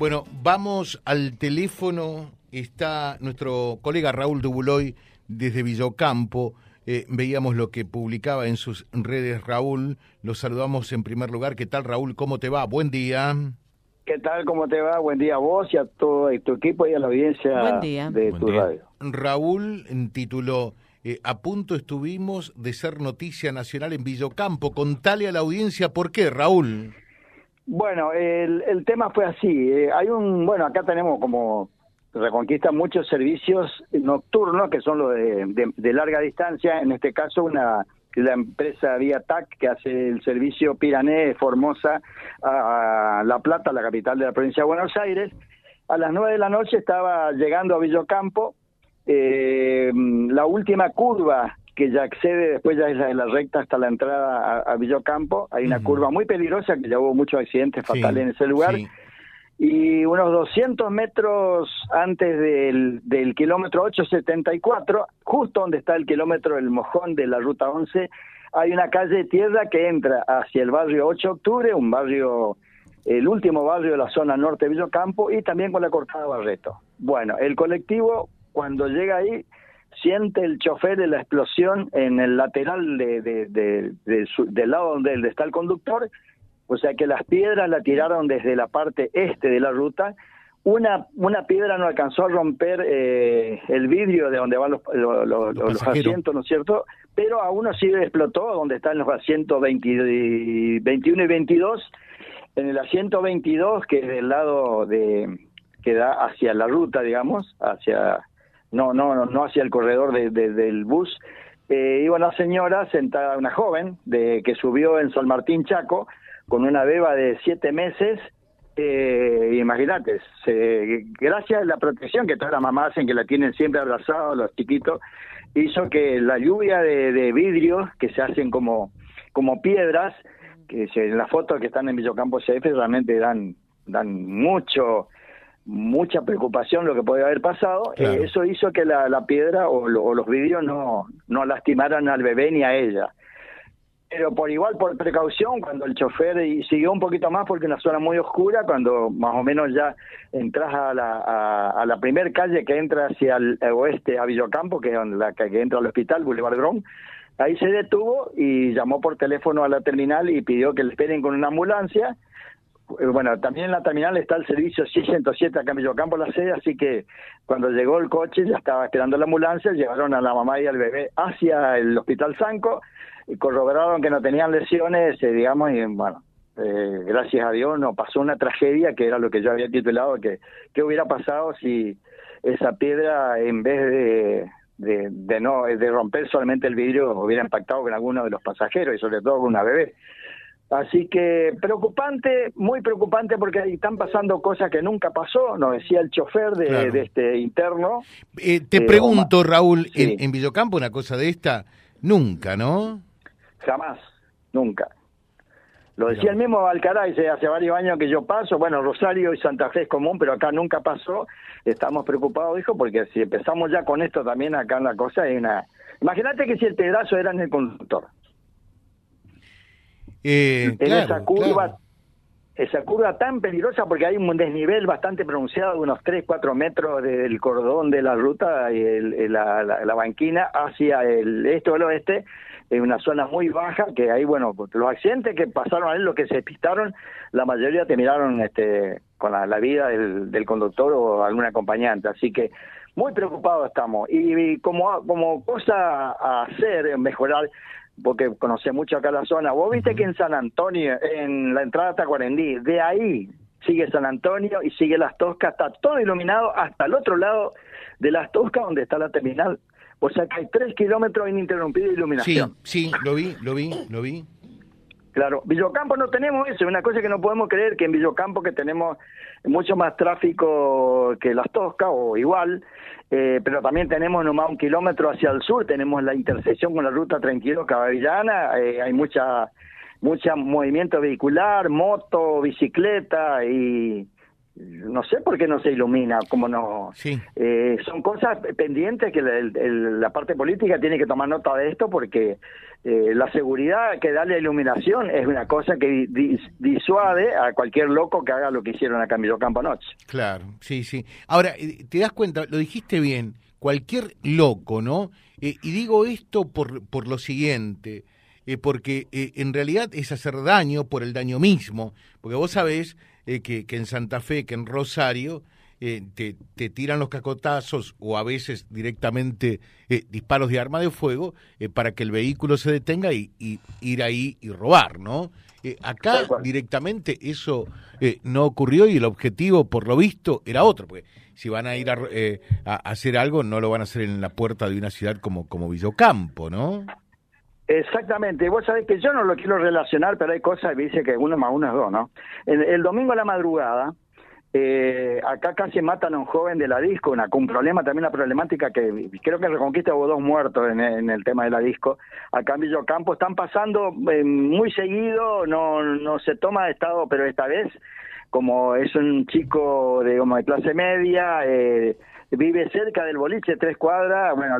Bueno, vamos al teléfono. Está nuestro colega Raúl Dubuloy desde Villocampo. Eh, veíamos lo que publicaba en sus redes Raúl. Los saludamos en primer lugar. ¿Qué tal, Raúl? ¿Cómo te va? Buen día. ¿Qué tal? ¿Cómo te va? Buen día a vos y a todo tu equipo y a la audiencia de tu radio. Raúl tituló eh, A punto estuvimos de ser noticia nacional en Villocampo. Contale a la audiencia por qué, Raúl. Bueno, el, el tema fue así. Eh, hay un, bueno, acá tenemos como Reconquista muchos servicios nocturnos que son los de, larga distancia. En este caso, una la empresa Vía TAC que hace el servicio Pirané Formosa a, La Plata, la capital de la provincia de Buenos Aires. A las nueve de la noche estaba llegando a Villocampo. Eh, la última curva que ya accede, después ya es la, la recta hasta la entrada a, Villocampo. Hay una curva muy peligrosa que ya hubo muchos accidentes fatales en ese lugar. Y unos 200 metros antes del, del kilómetro 874, justo donde está el kilómetro del mojón de la ruta 11, hay una calle de tierra que entra hacia el barrio 8 de octubre, un barrio, el último barrio de la zona norte de Villocampo, y también con la cortada Barreto. Bueno, el colectivo cuando llega ahí siente el chofer de la explosión en el lateral de, de, del lado donde está el conductor, o sea que las piedras la tiraron desde la parte este de la ruta. Una, una piedra no alcanzó a romper eh, el vidrio de donde van los, los, asientos, ¿no es cierto? Pero a uno sí explotó, donde están los asientos 20, 21 y 22. En el asiento 22, que es del lado de que da hacia la ruta, digamos, hacia no, no, no hacia el corredor de, del bus. Eh, iba una señora sentada, una joven, de que subió en San Martín Chaco con una beba de siete meses. Eh, imagínate, gracias a la protección que todas las mamás hacen, que la tienen siempre abrazada, los chiquitos, hizo que la lluvia de, de vidrios que se hacen como, como piedras, que en las fotos que están en Villocampo CF realmente dan, dan mucho, mucha preocupación lo que podía haber pasado, eh, eso hizo que la, la piedra o, los vidrios no, no lastimaran al bebé ni a ella. Pero por igual, por precaución, cuando el chofer y siguió un poquito más porque una zona muy oscura, cuando más o menos ya entras a la, a, la primer calle que entra hacia el oeste, a Villocampo, que es la que entra al hospital, Boulevard Grón, ahí se detuvo y llamó por teléfono a la terminal y pidió que le esperen con una ambulancia bueno, también en la terminal está el servicio 607 acá en Villocampo, la sede, así que cuando llegó el coche ya estaba esperando la ambulancia, llevaron a la mamá y al bebé hacia el Hospital Sanco, y corroboraron que no tenían lesiones, eh, digamos, y bueno, eh, gracias a Dios no pasó una tragedia, que era lo que yo había titulado, que qué hubiera pasado si esa piedra, en vez de, de no de romper solamente el vidrio, hubiera impactado con alguno de los pasajeros y sobre todo con una bebé. Así que preocupante, muy preocupante porque ahí están pasando cosas que nunca pasó, nos decía el chofer de, este interno. Eh, te pregunto, Raúl, en, en, Villocampo una cosa de esta, nunca, ¿no? Jamás, nunca. Lo decía el mismo Alcaraz hace varios años que yo paso, bueno, Rosario y Santa Fe es común, pero acá nunca pasó, estamos preocupados, dijo, porque si empezamos ya con esto también acá en la cosa es una... Imagínate que si el pedazo era en el conductor eh, en esa curva esa curva tan peligrosa porque hay un desnivel bastante pronunciado de unos 3, 4 metros del cordón de la ruta y el, la, la, banquina hacia el este o el oeste, en una zona muy baja que ahí, bueno, los accidentes que pasaron ahí, los que se pistaron, la mayoría terminaron este, con la, vida del, del, conductor o algún acompañante, así que muy preocupados estamos. Y, y como, como cosa a hacer, mejorar, porque conoce mucho acá la zona. Vos viste que en San Antonio, en la entrada hasta Cuarendí, de ahí sigue San Antonio y sigue Las Toscas, está todo iluminado hasta el otro lado de Las Toscas donde está la terminal. O sea que hay tres kilómetros ininterrumpida de iluminación. Sí, sí, lo vi, lo vi, lo vi. Claro, Villocampo no tenemos eso, es una cosa que no podemos creer que en Villocampo que tenemos mucho más tráfico que Las Toscas o igual, eh, pero también tenemos nomás un kilómetro hacia el sur, tenemos la intersección con la ruta 32 Caballana, eh, hay mucha mucha movimiento vehicular, moto, bicicleta y no sé por qué no se ilumina, como no. Sí. Eh, son cosas pendientes que la parte política tiene que tomar nota de esto porque eh, la seguridad que da la iluminación es una cosa que disuade a cualquier loco que haga lo que hicieron acá en Campo anoche. Claro, sí, sí. Ahora, eh, te das cuenta, lo dijiste bien, cualquier loco, ¿no? y digo esto por, por lo siguiente. Porque en realidad es hacer daño por el daño mismo, porque vos sabés eh, que, en Santa Fe, que en Rosario, eh, te, tiran los cacotazos o a veces directamente eh, disparos de arma de fuego para que el vehículo se detenga y, ir ahí y robar, ¿no? acá directamente eso no ocurrió y el objetivo, por lo visto, era otro, porque si van a ir a, a, hacer algo, no lo van a hacer en la puerta de una ciudad como, como Villocampo, ¿no? Exactamente, vos sabés que yo no lo quiero relacionar, pero hay cosas que dice que uno más uno es dos, ¿no? El, domingo a la madrugada, eh, acá casi matan a un joven de la disco, una, con un problema también, una problemática que creo que Reconquista hubo dos muertos en, el tema de la disco. Acá en Villocampo están pasando eh, muy seguido, no, no se toma estado, pero esta vez, como es un chico de, como de clase media, eh, vive cerca del boliche, tres cuadras, bueno,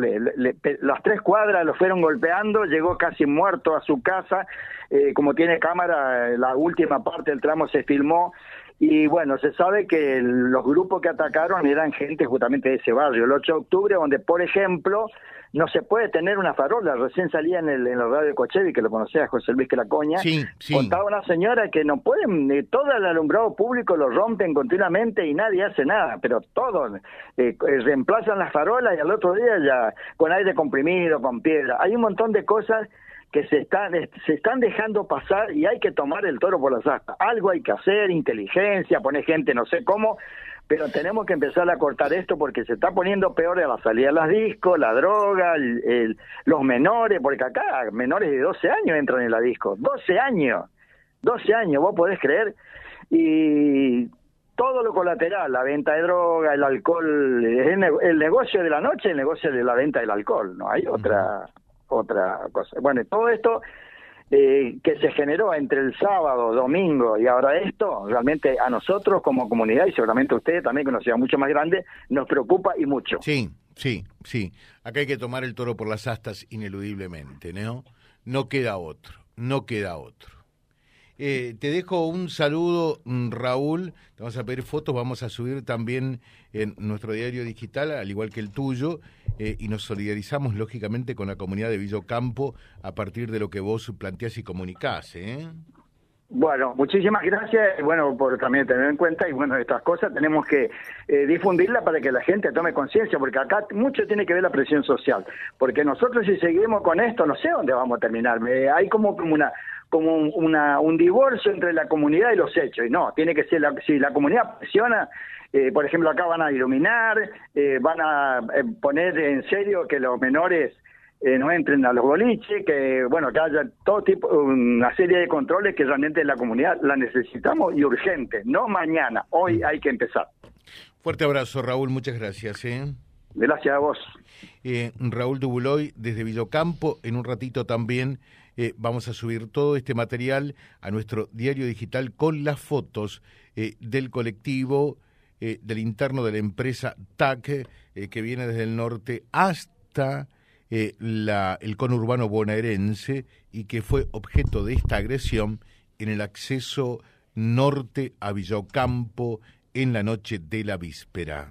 las tres cuadras lo fueron golpeando, llegó casi muerto a su casa, eh, como tiene cámara, la última parte del tramo se filmó, y bueno, se sabe que los grupos que atacaron eran gente justamente de ese barrio, el 8 de octubre, donde, por ejemplo, no se puede tener una farola. Recién salía en el, en el radio de Cochevi, que lo conocía José Luis Quelacoña, sí, contaba una señora que no pueden, eh, todo el alumbrado público lo rompen continuamente y nadie hace nada, pero todos eh, eh, reemplazan las farolas y al otro día ya con aire comprimido, con piedra. Hay un montón de cosas que se están, se están dejando pasar y hay que tomar el toro por las astas. Algo hay que hacer, inteligencia, poner gente no sé cómo, pero tenemos que empezar a cortar esto porque se está poniendo peor a la salida de las discos, la droga, los menores, porque acá menores de 12 años entran en la disco, 12 años, 12 años, vos podés creer, y todo lo colateral, la venta de droga, el alcohol, el, negocio de la noche, el negocio de la venta del alcohol, no hay otra otra cosa. Bueno, todo esto eh, que se generó entre el sábado, domingo y ahora esto, realmente a nosotros como comunidad y seguramente a ustedes también, que nos sea mucho más grande, nos preocupa y mucho. Sí, sí, sí. Acá hay que tomar el toro por las astas ineludiblemente, ¿no? No queda otro, no queda otro. Eh, te dejo un saludo, mm, Raúl. Te vamos a pedir fotos, vamos a subir también en nuestro diario digital, al igual que el tuyo, eh, y nos solidarizamos lógicamente con la comunidad de Villocampo a partir de lo que vos planteás y comunicás. ¿eh? Bueno, muchísimas gracias, bueno, por también tener en cuenta y bueno, estas cosas tenemos que eh, difundirlas para que la gente tome conciencia, porque acá mucho tiene que ver la presión social, porque nosotros si seguimos con esto, no sé dónde vamos a terminar, hay como una como un, un divorcio entre la comunidad y los hechos. Y no, tiene que ser, la, si la comunidad presiona, eh, por ejemplo, acá van a iluminar, eh, van a eh, poner en serio que los menores no entren a los boliches, que bueno, que haya todo tipo, una serie de controles que realmente la comunidad la necesitamos y urgente, no mañana, hoy hay que empezar. Fuerte abrazo, Raúl, muchas gracias. Gracias a vos. Raúl Dubuloy desde Villocampo, en un ratito también eh, vamos a subir todo este material a nuestro diario digital con las fotos eh, del colectivo, eh, del interno de la empresa TAC, que viene desde el norte hasta el conurbano bonaerense y que fue objeto de esta agresión en el acceso norte a Villocampo en la noche de la víspera.